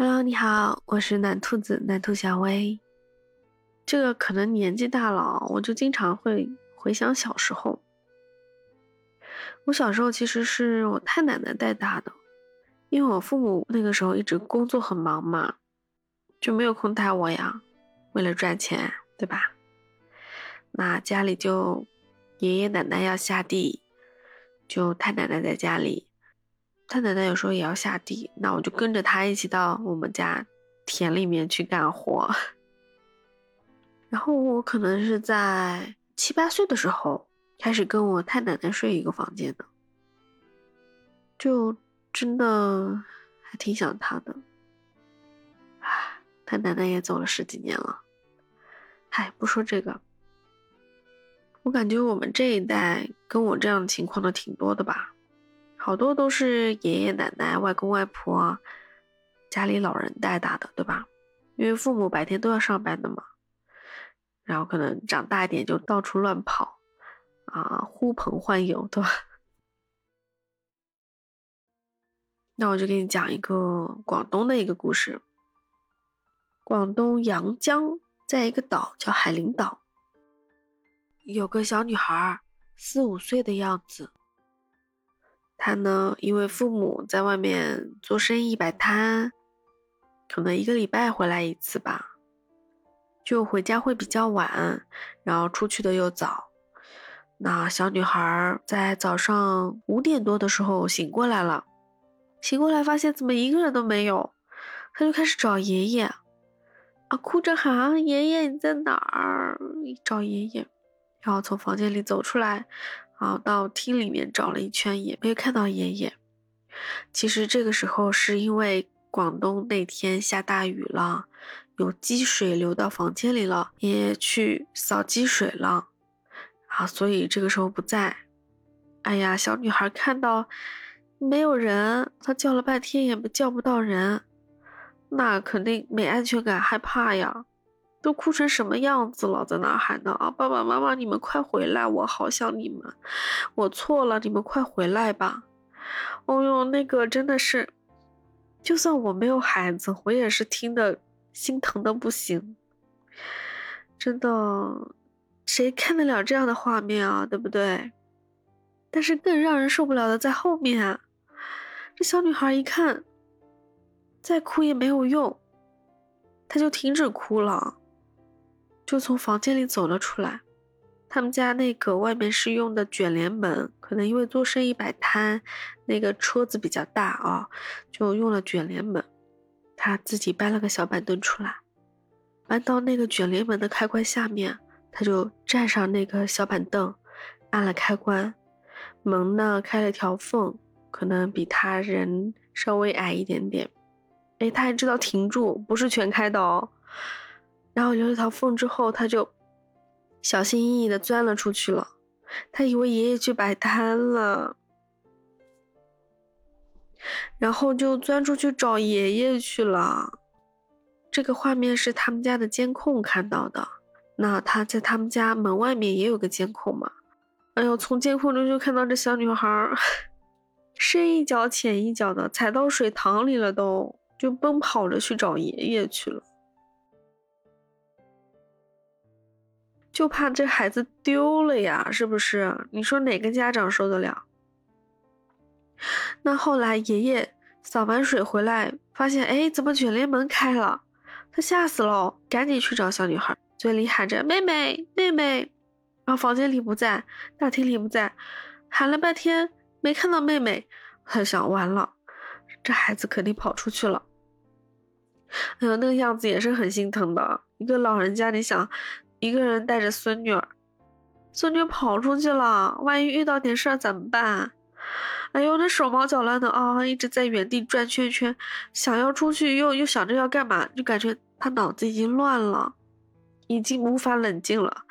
Hello，你好，我是暖兔子暖兔小薇。这个可能年纪大了，我就经常会回想小时候。我小时候其实是我太奶奶带大的，因为我父母那个时候一直工作很忙嘛，就没有空带我呀。为了赚钱，对吧？那家里就爷爷奶奶要下地，就太奶奶在家里。太奶奶有时候也要下地，那我就跟着她一起到我们家田里面去干活。然后我可能是在七八岁的时候开始跟我太奶奶睡一个房间的，就真的还挺想她的。唉，太奶奶也走了十几年了。唉，不说这个，我感觉我们这一代跟我这样情况的挺多的吧。好多都是爷爷奶奶、外公外婆家里老人带大的，对吧？因为父母白天都要上班的嘛，然后可能长大一点就到处乱跑，啊，呼朋唤友，对吧？那我就给你讲一个广东的一个故事。广东阳江在一个岛叫海陵岛，有个小女孩，四五岁的样子。他呢，因为父母在外面做生意摆摊，可能一个礼拜回来一次吧，就回家会比较晚，然后出去的又早。那小女孩在早上五点多的时候醒过来了，醒过来发现怎么一个人都没有，她就开始找爷爷，啊，哭着喊爷爷你在哪儿？找爷爷，然后从房间里走出来。啊，到厅里面找了一圈也没有看到爷爷。其实这个时候是因为广东那天下大雨了，有积水流到房间里了，爷爷去扫积水了，啊，所以这个时候不在。哎呀，小女孩看到没有人，她叫了半天也叫不到人，那肯定没安全感，害怕呀。都哭成什么样子了，在那喊呢啊！爸爸妈妈，你们快回来，我好想你们，我错了，你们快回来吧！哦哟，那个真的是，就算我没有孩子，我也是听的心疼的不行。真的，谁看得了这样的画面啊？对不对？但是更让人受不了的在后面，这小女孩一看，再哭也没有用，她就停止哭了。就从房间里走了出来，他们家那个外面是用的卷帘门，可能因为做生意摆摊，那个车子比较大啊，就用了卷帘门。他自己搬了个小板凳出来，搬到那个卷帘门的开关下面，他就站上那个小板凳，按了开关，门呢开了条缝，可能比他人稍微矮一点点。哎，他还知道停住，不是全开的哦。然后留了条缝之后，他就小心翼翼的钻了出去了。他以为爷爷去摆摊了，然后就钻出去找爷爷去了。这个画面是他们家的监控看到的。那他在他们家门外面也有个监控嘛？哎呦，从监控中就看到这小女孩深一脚浅一脚的踩到水塘里了，都就奔跑着去找爷爷去了。就怕这孩子丢了呀，是不是？你说哪个家长受得了？那后来爷爷扫完水回来，发现哎，怎么卷帘门开了？他吓死了，赶紧去找小女孩，嘴里喊着妹妹妹妹，然后房间里不在，大厅里不在，喊了半天没看到妹妹，他想完了，这孩子肯定跑出去了。哎呦，那个样子也是很心疼的，一个老人家，你想。一个人带着孙女儿，孙女跑出去了，万一遇到点事儿怎么办？哎呦，那手忙脚乱的啊，一直在原地转圈圈，想要出去又又想着要干嘛，就感觉他脑子已经乱了，已经无法冷静了。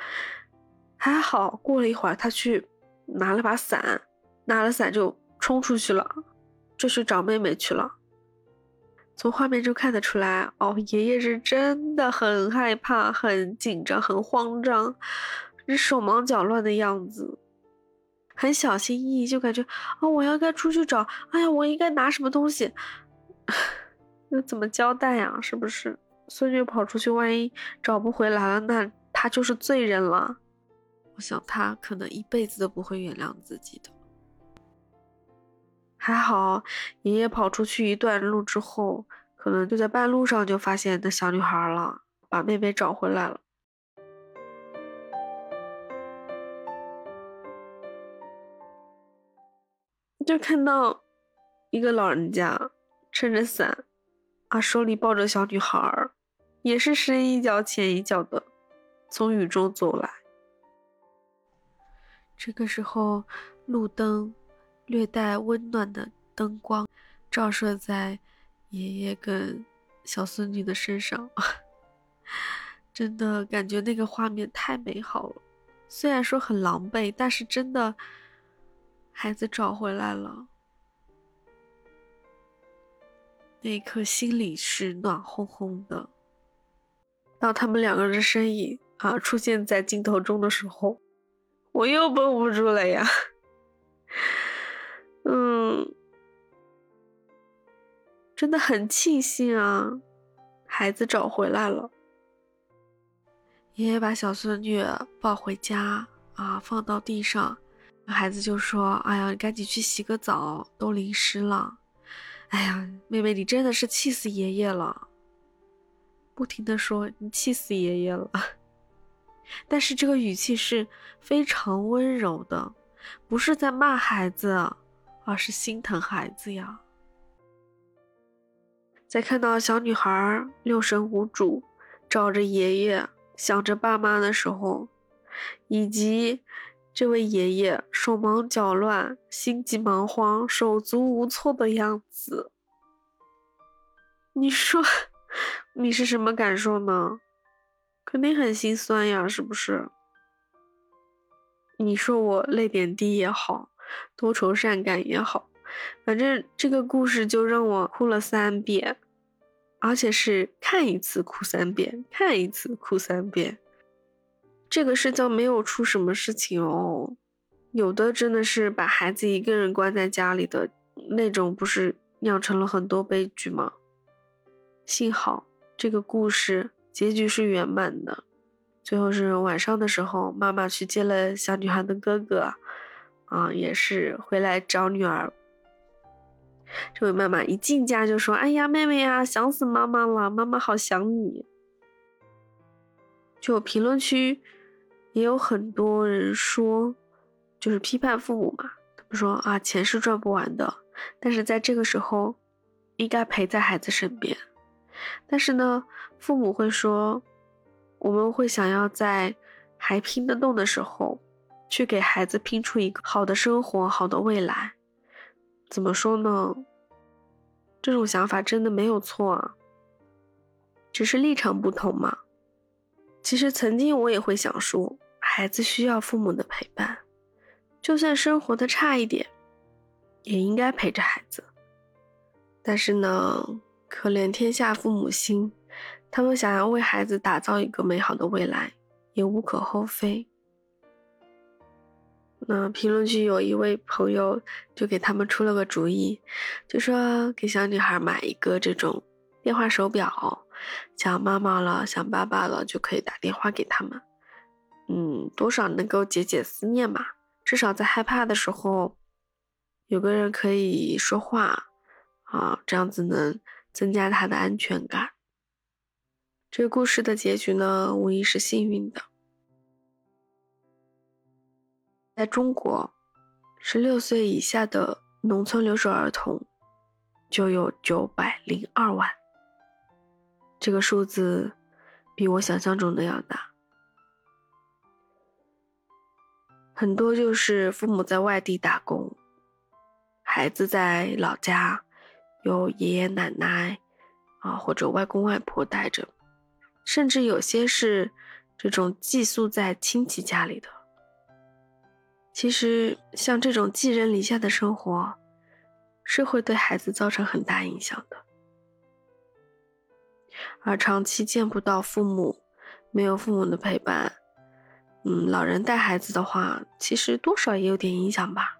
还好过了一会儿，他去拿了把伞，拿了伞就冲出去了，就去找妹妹去了。从画面中看得出来，哦，爷爷是真的很害怕、很紧张、很慌张，是手忙脚乱的样子，很小心翼翼，就感觉，哦，我要该出去找，哎呀，我应该拿什么东西？那怎么交代呀？是不是孙女跑出去，万一找不回来了，那他就是罪人了。我想他可能一辈子都不会原谅自己的。还好，爷爷跑出去一段路之后，可能就在半路上就发现那小女孩了，把妹妹找回来了。就看到一个老人家撑着伞，啊，手里抱着小女孩，也是深一脚浅一脚的从雨中走来。这个时候，路灯。略带温暖的灯光照射在爷爷跟小孙女的身上，真的感觉那个画面太美好了。虽然说很狼狈，但是真的孩子找回来了，那一刻心里是暖烘烘的。当他们两个人的身影啊出现在镜头中的时候，我又绷不住了呀。嗯，真的很庆幸啊，孩子找回来了。爷爷把小孙女抱回家啊，放到地上，孩子就说：“哎呀，你赶紧去洗个澡，都淋湿了。”哎呀，妹妹，你真的是气死爷爷了，不停的说你气死爷爷了，但是这个语气是非常温柔的，不是在骂孩子。而是心疼孩子呀，在看到小女孩六神无主，找着爷爷，想着爸妈的时候，以及这位爷爷手忙脚乱、心急忙慌、手足无措的样子，你说你是什么感受呢？肯定很心酸呀，是不是？你说我泪点低也好。多愁善感也好，反正这个故事就让我哭了三遍，而且是看一次哭三遍，看一次哭三遍。这个是叫没有出什么事情哦，有的真的是把孩子一个人关在家里的那种，不是酿成了很多悲剧吗？幸好这个故事结局是圆满的，最后是晚上的时候，妈妈去接了小女孩的哥哥。啊，也是回来找女儿。这位妈妈一进家就说：“哎呀，妹妹呀，想死妈妈了，妈妈好想你。”就评论区也有很多人说，就是批判父母嘛。他们说啊，钱是赚不完的，但是在这个时候应该陪在孩子身边。但是呢，父母会说，我们会想要在还拼得动的时候。去给孩子拼出一个好的生活、好的未来，怎么说呢？这种想法真的没有错啊，只是立场不同嘛。其实曾经我也会想说，孩子需要父母的陪伴，就算生活的差一点，也应该陪着孩子。但是呢，可怜天下父母心，他们想要为孩子打造一个美好的未来，也无可厚非。那评论区有一位朋友就给他们出了个主意，就说给小女孩买一个这种电话手表，想妈妈了、想爸爸了就可以打电话给他们，嗯，多少能够解解思念嘛。至少在害怕的时候，有个人可以说话啊，这样子能增加他的安全感。这个故事的结局呢，无疑是幸运的。在中国，十六岁以下的农村留守儿童就有九百零二万，这个数字比我想象中的要大。很多就是父母在外地打工，孩子在老家有爷爷奶奶啊或者外公外婆带着，甚至有些是这种寄宿在亲戚家里的。其实，像这种寄人篱下的生活，是会对孩子造成很大影响的。而长期见不到父母，没有父母的陪伴，嗯，老人带孩子的话，其实多少也有点影响吧。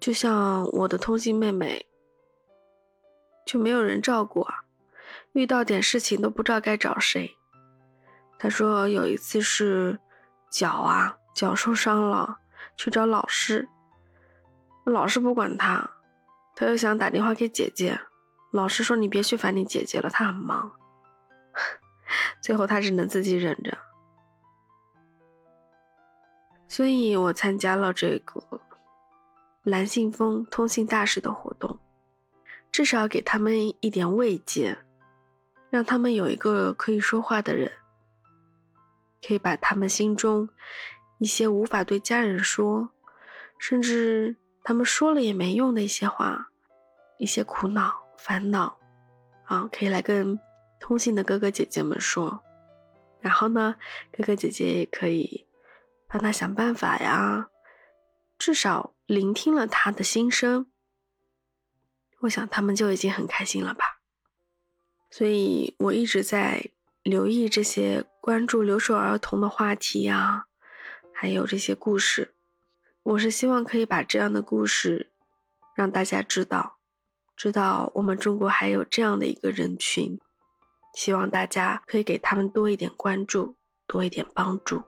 就像我的通信妹妹，就没有人照顾啊，遇到点事情都不知道该找谁。他说有一次是脚啊脚受伤了，去找老师，老师不管他，他又想打电话给姐姐，老师说你别去烦你姐姐了，她很忙。最后他只能自己忍着。所以我参加了这个蓝信封通信大使的活动，至少给他们一点慰藉，让他们有一个可以说话的人，可以把他们心中一些无法对家人说，甚至他们说了也没用的一些话，一些苦恼、烦恼，啊，可以来跟通信的哥哥姐姐们说，然后呢，哥哥姐姐也可以。帮他想办法呀，至少聆听了他的心声，我想他们就已经很开心了吧。所以我一直在留意这些关注留守儿童的话题呀，还有这些故事。我是希望可以把这样的故事让大家知道，知道我们中国还有这样的一个人群，希望大家可以给他们多一点关注，多一点帮助。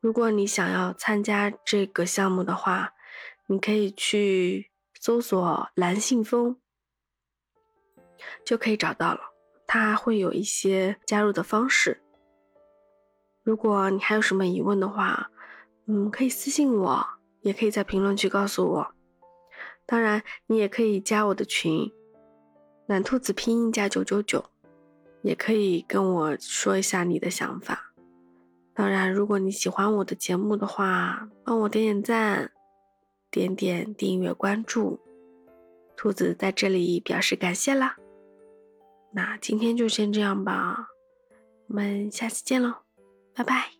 如果你想要参加这个项目的话，你可以去搜索“蓝信封”，就可以找到了。它会有一些加入的方式。如果你还有什么疑问的话，嗯，可以私信我，也可以在评论区告诉我。当然，你也可以加我的群“懒兔子拼音加九九九”，也可以跟我说一下你的想法。当然，如果你喜欢我的节目的话，帮我点点赞，点点订阅关注，兔子在这里表示感谢啦。那今天就先这样吧，我们下次见喽，拜拜。